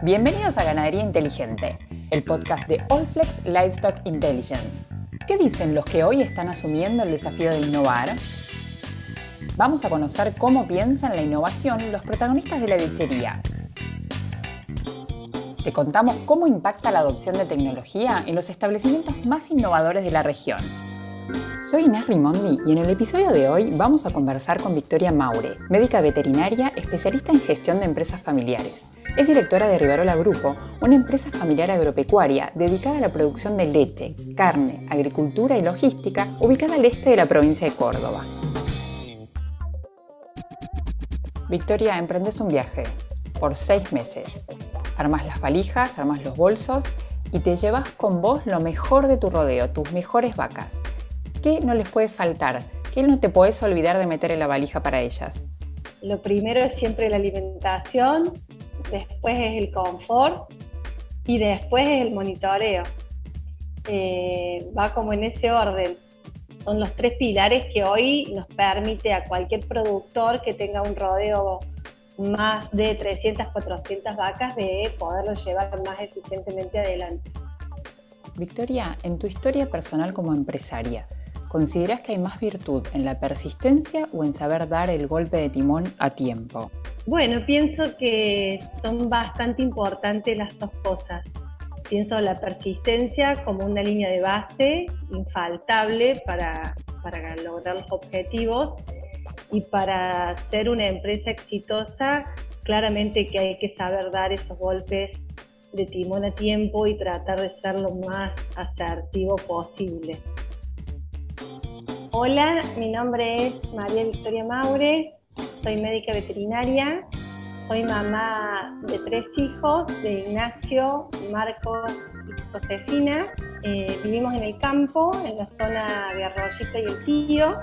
Bienvenidos a Ganadería Inteligente, el podcast de Allflex Livestock Intelligence. ¿Qué dicen los que hoy están asumiendo el desafío de innovar? Vamos a conocer cómo piensan la innovación los protagonistas de la lechería. Te contamos cómo impacta la adopción de tecnología en los establecimientos más innovadores de la región. Soy Inés Rimondi y en el episodio de hoy vamos a conversar con Victoria Maure, médica veterinaria especialista en gestión de empresas familiares. Es directora de Rivarola Grupo, una empresa familiar agropecuaria dedicada a la producción de leche, carne, agricultura y logística ubicada al este de la provincia de Córdoba. Victoria, emprendes un viaje por seis meses. Armas las valijas, armas los bolsos y te llevas con vos lo mejor de tu rodeo, tus mejores vacas. ¿Qué no les puede faltar? ¿Qué no te puedes olvidar de meter en la valija para ellas? Lo primero es siempre la alimentación, después es el confort y después es el monitoreo. Eh, va como en ese orden. Son los tres pilares que hoy nos permite a cualquier productor que tenga un rodeo más de 300, 400 vacas de poderlo llevar más eficientemente adelante. Victoria, en tu historia personal como empresaria, ¿Consideras que hay más virtud en la persistencia o en saber dar el golpe de timón a tiempo? Bueno, pienso que son bastante importantes las dos cosas. Pienso la persistencia como una línea de base infaltable para, lograr los objetivos y para ser una empresa exitosa, claramente que hay que saber dar esos golpes de timón a tiempo y tratar de ser lo más asertivo posible. Hola, mi nombre es María Victoria Maure, soy médica veterinaria, soy mamá de tres hijos, de Ignacio, Marcos y Josefina. Eh, vivimos en el campo, en la zona de Arroyito y el Tío.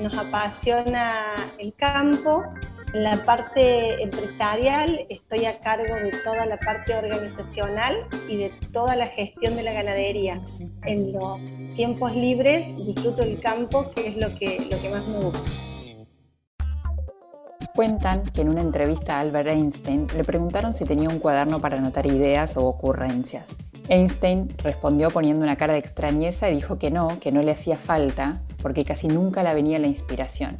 Nos apasiona el campo en la parte empresarial estoy a cargo de toda la parte organizacional y de toda la gestión de la ganadería. En los tiempos libres disfruto el campo, que es lo que, lo que más me gusta. Cuentan que en una entrevista a Albert Einstein le preguntaron si tenía un cuaderno para anotar ideas o ocurrencias. Einstein respondió poniendo una cara de extrañeza y dijo que no, que no le hacía falta, porque casi nunca la venía la inspiración.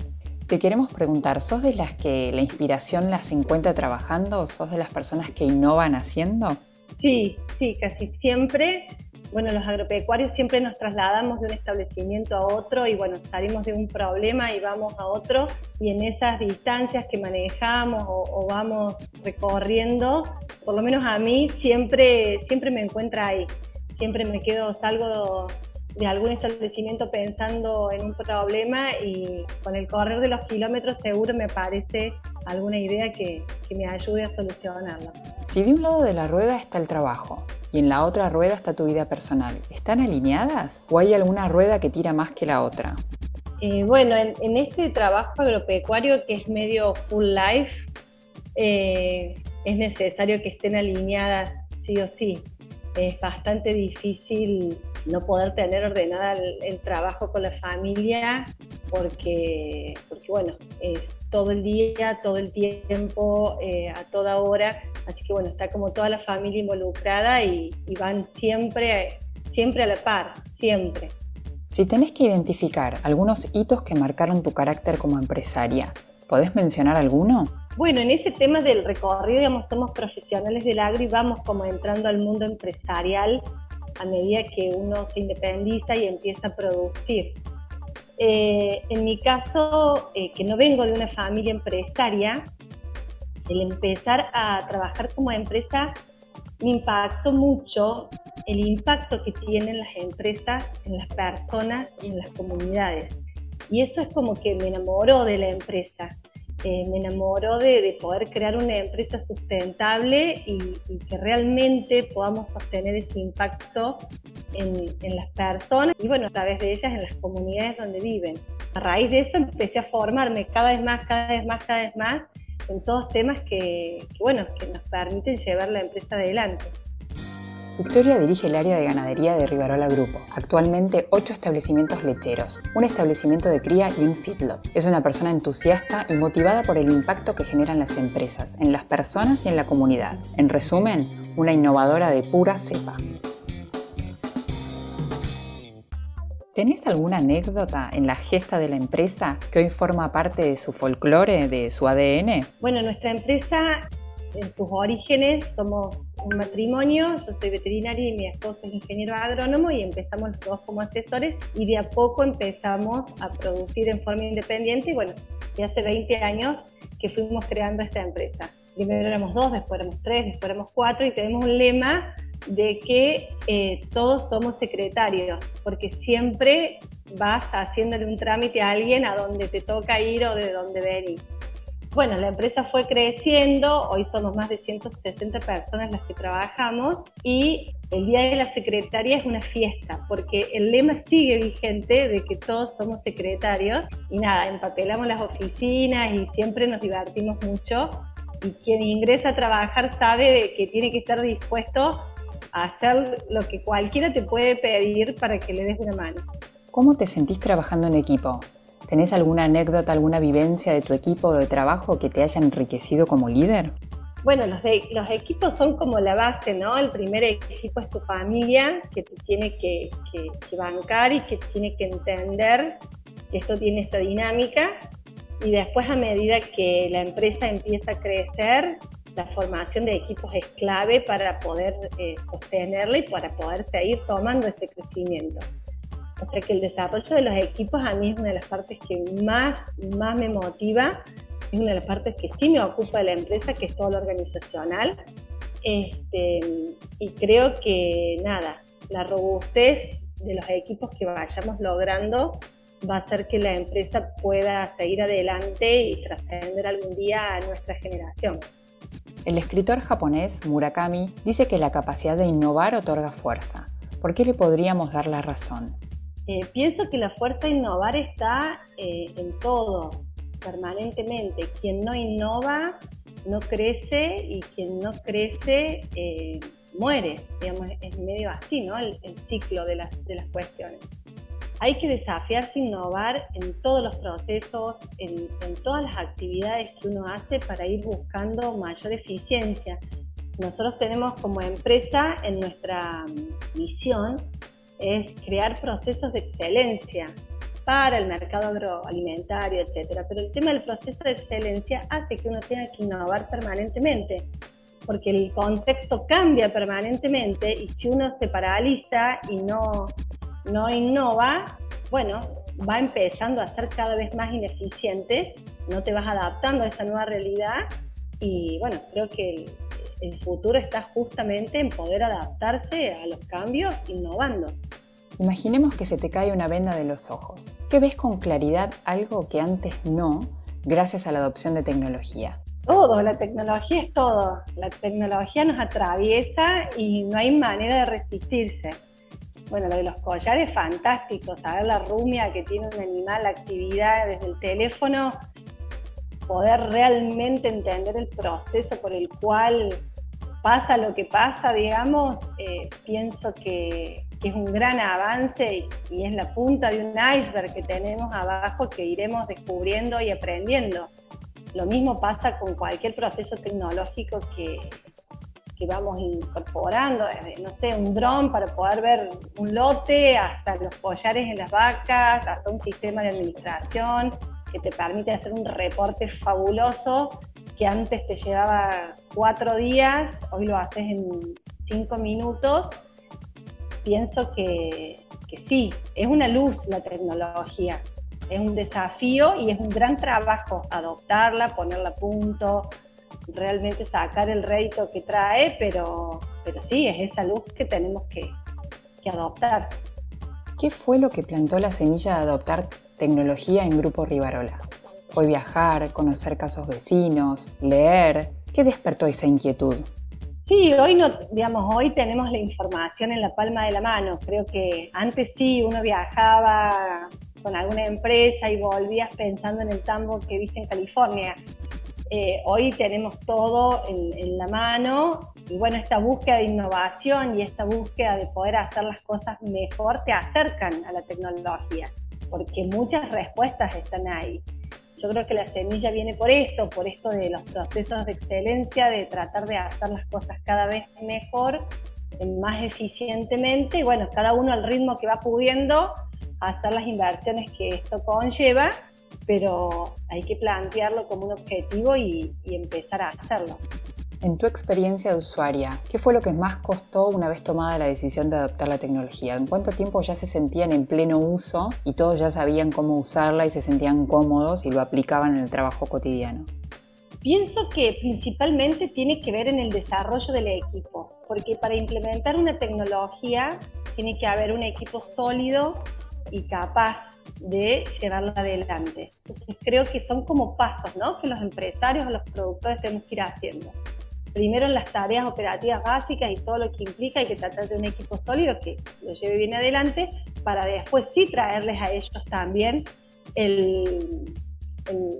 Te queremos preguntar, ¿sos de las que la inspiración las encuentra trabajando o sos de las personas que innovan haciendo? Sí, sí, casi siempre. Bueno, los agropecuarios siempre nos trasladamos de un establecimiento a otro y bueno, salimos de un problema y vamos a otro y en esas distancias que manejamos o, vamos recorriendo, por lo menos a mí siempre, siempre me encuentra ahí. Siempre me quedo, salgo de algún establecimiento pensando en un problema y con el correr de los kilómetros seguro me aparece alguna idea que, que, me ayude a solucionarlo. Si de un lado de la rueda está el trabajo y en la otra rueda está tu vida personal, ¿están alineadas o hay alguna rueda que tira más que la otra? Eh, bueno, en, este trabajo agropecuario que es medio full life, eh, es necesario que estén alineadas sí o sí. Es bastante difícil no poder tener ordenada el, trabajo con la familia porque, porque bueno, es todo el día, todo el tiempo, eh, a toda hora, así que bueno, está como toda la familia involucrada y, y van siempre, siempre a la par, siempre. Si tenés que identificar algunos hitos que marcaron tu carácter como empresaria, ¿podés mencionar alguno? Bueno, en ese tema del recorrido, digamos, somos profesionales del agro y vamos como entrando al mundo empresarial a medida que uno se independiza y empieza a producir. Eh, en mi caso, eh, que no vengo de una familia empresaria, el empezar a trabajar como empresa me impactó mucho el impacto que tienen las empresas en las personas y en las comunidades. Y eso es como que me enamoró de la empresa. Eh, me enamoró de, poder crear una empresa sustentable y, que realmente podamos sostener ese impacto en, las personas y bueno, a través de ellas en las comunidades donde viven. A raíz de eso empecé a formarme cada vez más, cada vez más, cada vez más en todos temas que, que bueno, que nos permiten llevar la empresa adelante. Victoria dirige el área de ganadería de Rivarola Grupo, actualmente ocho establecimientos lecheros, un establecimiento de cría y un feedlot. Es una persona entusiasta y motivada por el impacto que generan las empresas, en las personas y en la comunidad. En resumen, una innovadora de pura cepa. ¿Tenés alguna anécdota en la gesta de la empresa que hoy forma parte de su folclore, de su ADN? Bueno, nuestra empresa en sus orígenes somos un matrimonio, yo soy veterinaria y mi esposo es ingeniero agrónomo y empezamos los dos como asesores y de a poco empezamos a producir en forma independiente y bueno, de hace 20 años que fuimos creando esta empresa. Primero éramos dos, después éramos tres, después éramos cuatro y tenemos un lema de que eh, todos somos secretarios, porque siempre vas haciéndole un trámite a alguien a donde te toca ir o de donde venir. Bueno, la empresa fue creciendo, hoy somos más de 160 personas las que trabajamos y el Día de la Secretaria es una fiesta, porque el lema sigue vigente de que todos somos secretarios y nada, empapelamos las oficinas y siempre nos divertimos mucho y quien ingresa a trabajar sabe que tiene que estar dispuesto a hacer lo que cualquiera te puede pedir para que le des una mano. ¿Cómo te sentís trabajando en equipo? ¿Tenés alguna anécdota, alguna vivencia de tu equipo de trabajo que te haya enriquecido como líder? Bueno, los, los equipos son como la base, ¿no? El primer equipo es tu familia, que te tiene que, bancar y que tiene que entender que esto tiene esta dinámica. Y después, a medida que la empresa empieza a crecer, la formación de equipos es clave para poder eh, sostenerla y para poder seguir tomando este crecimiento. O sea que el desarrollo de los equipos a mí es una de las partes que más, más me motiva, es una de las partes que sí me ocupa de la empresa, que es todo lo organizacional. Este, y creo que nada, la robustez de los equipos que vayamos logrando va a hacer que la empresa pueda seguir adelante y trascender algún día a nuestra generación. El escritor japonés Murakami dice que la capacidad de innovar otorga fuerza. ¿Por qué le podríamos dar la razón? Eh, pienso que la fuerza innovar está eh, en todo, permanentemente. Quien no innova no crece y quien no crece eh, muere. Digamos, es medio así, ¿no? El, ciclo de las, de las cuestiones. Hay que desafiarse innovar en todos los procesos, en, en todas las actividades que uno hace para ir buscando mayor eficiencia. Nosotros tenemos como empresa en nuestra misión es crear procesos de excelencia para el mercado agroalimentario, etcétera. Pero el tema del proceso de excelencia hace que uno tenga que innovar permanentemente, porque el contexto cambia permanentemente y si uno se paraliza y no, no innova, bueno, va empezando a ser cada vez más ineficiente, no te vas adaptando a esa nueva realidad y bueno, creo que el futuro está justamente en poder adaptarse a los cambios innovando. Imaginemos que se te cae una venda de los ojos. ¿Qué ves con claridad algo que antes no, gracias a la adopción de tecnología? Todo, la tecnología es todo. La tecnología nos atraviesa y no hay manera de resistirse. Bueno, lo de los collares es fantástico, saber la rumia que tiene un animal, la actividad desde el teléfono, poder realmente entender el proceso por el cual pasa lo que pasa, digamos, eh, pienso que, es un gran avance y, es la punta de un iceberg que tenemos abajo que iremos descubriendo y aprendiendo. Lo mismo pasa con cualquier proceso tecnológico que, que vamos incorporando, no sé, un dron para poder ver un lote, hasta los collares en las vacas, hasta un sistema de administración que te permite hacer un reporte fabuloso que antes te llevaba cuatro días, hoy lo haces en cinco minutos, pienso que, sí, es una luz la tecnología, es un desafío y es un gran trabajo adoptarla, ponerla a punto, realmente sacar el rédito que trae, pero, pero sí, es esa luz que tenemos que, que adoptar. ¿Qué fue lo que plantó la semilla de adoptar tecnología en Grupo Rivarola? Hoy viajar, conocer casos vecinos, leer. ¿Qué despertó esa inquietud? Sí, hoy no, digamos, hoy tenemos la información en la palma de la mano. Creo que antes sí uno viajaba con alguna empresa y volvías pensando en el tambo que viste en California. Eh, hoy tenemos todo en, la mano y bueno, esta búsqueda de innovación y esta búsqueda de poder hacer las cosas mejor te acercan a la tecnología, porque muchas respuestas están ahí. Yo creo que la semilla viene por esto, por esto de los procesos de excelencia, de tratar de hacer las cosas cada vez mejor, más eficientemente, y bueno, cada uno al ritmo que va pudiendo hacer las inversiones que esto conlleva pero hay que plantearlo como un objetivo y, empezar a hacerlo. En tu experiencia de usuaria, ¿qué fue lo que más costó una vez tomada la decisión de adoptar la tecnología? ¿En cuánto tiempo ya se sentían en pleno uso y todos ya sabían cómo usarla y se sentían cómodos y lo aplicaban en el trabajo cotidiano? Pienso que principalmente tiene que ver en el desarrollo del equipo, porque para implementar una tecnología tiene que haber un equipo sólido y capaz de llevarlo adelante. creo que son como pasos ¿no? que los empresarios o los productores tenemos que ir haciendo. Primero en las tareas operativas básicas y todo lo que implica y que tratar de un equipo sólido que lo lleve bien adelante para después sí traerles a ellos también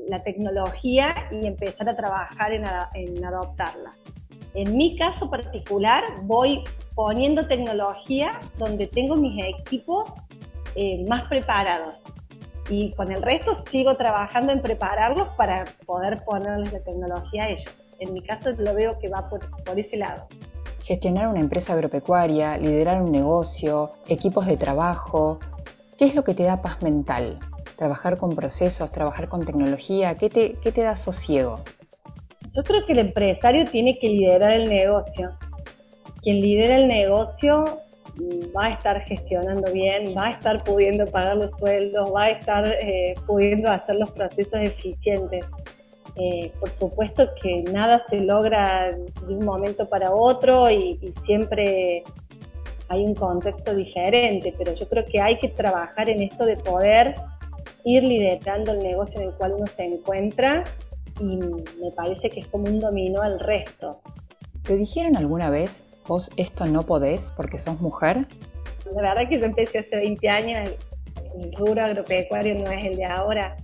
la tecnología y empezar a trabajar en, en adoptarla. En mi caso particular voy poniendo tecnología donde tengo mis equipos eh, más preparados. Y con el resto sigo trabajando en prepararlos para poder ponerles la tecnología a ellos. En mi caso lo veo que va por, por ese lado. Gestionar una empresa agropecuaria, liderar un negocio, equipos de trabajo, ¿qué es lo que te da paz mental? Trabajar con procesos, trabajar con tecnología, ¿qué te, qué te da sosiego? Yo creo que el empresario tiene que liderar el negocio. Quien lidera el negocio va a estar gestionando bien, va a estar pudiendo pagar los sueldos, va a estar eh, pudiendo hacer los procesos eficientes. Eh, por supuesto que nada se logra de un momento para otro y, siempre hay un contexto diferente, pero yo creo que hay que trabajar en esto de poder ir liderando el negocio en el cual uno se encuentra y me parece que es como un dominó al resto. ¿Te dijeron alguna vez vos esto no podés porque sos mujer? La verdad que yo empecé hace 20 años, el rubro agropecuario no es el de ahora.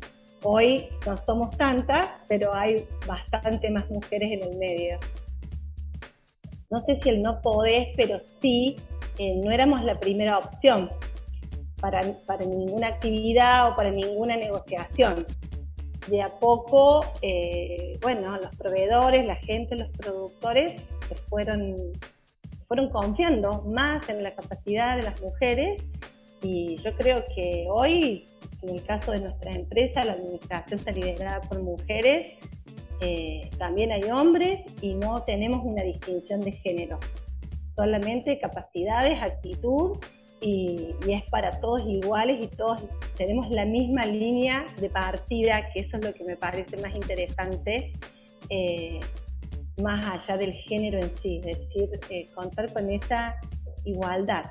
Hoy no somos tantas, pero hay bastante más mujeres en el medio. No sé si el no podés, pero sí, eh, no éramos la primera opción para, para ninguna actividad o para ninguna negociación de a poco, eh, bueno, los proveedores, la gente, los productores se fueron fueron confiando más en la capacidad de las mujeres y yo creo que hoy, en el caso de nuestra empresa, la administración está liderada por mujeres, eh, también hay hombres y no tenemos una distinción de género, solamente capacidades, actitud y, es para todos iguales y todos tenemos la misma línea de partida, que eso es lo que me parece más interesante. Eh, más allá del género en sí, es decir, eh, contar con esa igualdad.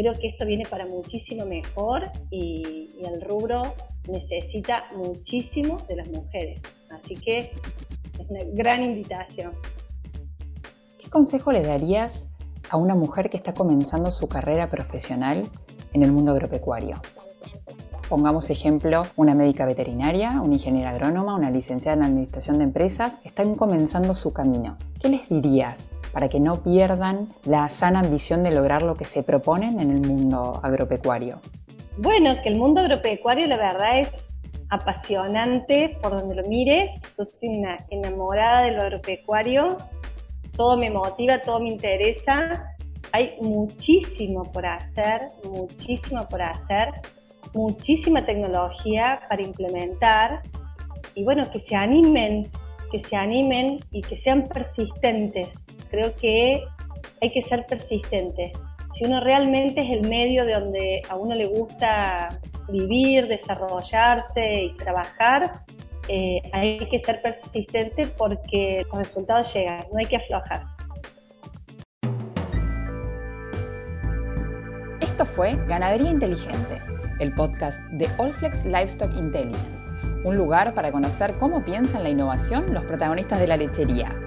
Creo que esto viene para muchísimo mejor y, el rubro necesita muchísimo de las mujeres. Así que es una gran invitación. ¿Qué consejo le darías a una mujer que está comenzando su carrera profesional en el mundo agropecuario? Pongamos ejemplo, una médica veterinaria, una ingeniera agrónoma, una licenciada en administración de empresas, están comenzando su camino. ¿Qué les dirías para que no pierdan la sana ambición de lograr lo que se proponen en el mundo agropecuario? Bueno, que el mundo agropecuario la verdad es apasionante por donde lo mires. Yo estoy enamorada de lo agropecuario. Todo me motiva, todo me interesa. Hay muchísimo por hacer, muchísimo por hacer muchísima tecnología para implementar y bueno, que se animen, que se animen y que sean persistentes. Creo que hay que ser persistentes. Si uno realmente es el medio de donde a uno le gusta vivir, desarrollarse y trabajar, eh, hay que ser persistente porque los resultados llegan, no hay que aflojar. Esto fue Ganadería Inteligente el podcast de Allflex Livestock Intelligence, un lugar para conocer cómo piensan la innovación los protagonistas de la lechería.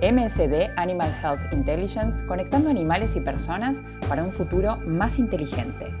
MSD Animal Health Intelligence, conectando animales y personas para un futuro más inteligente.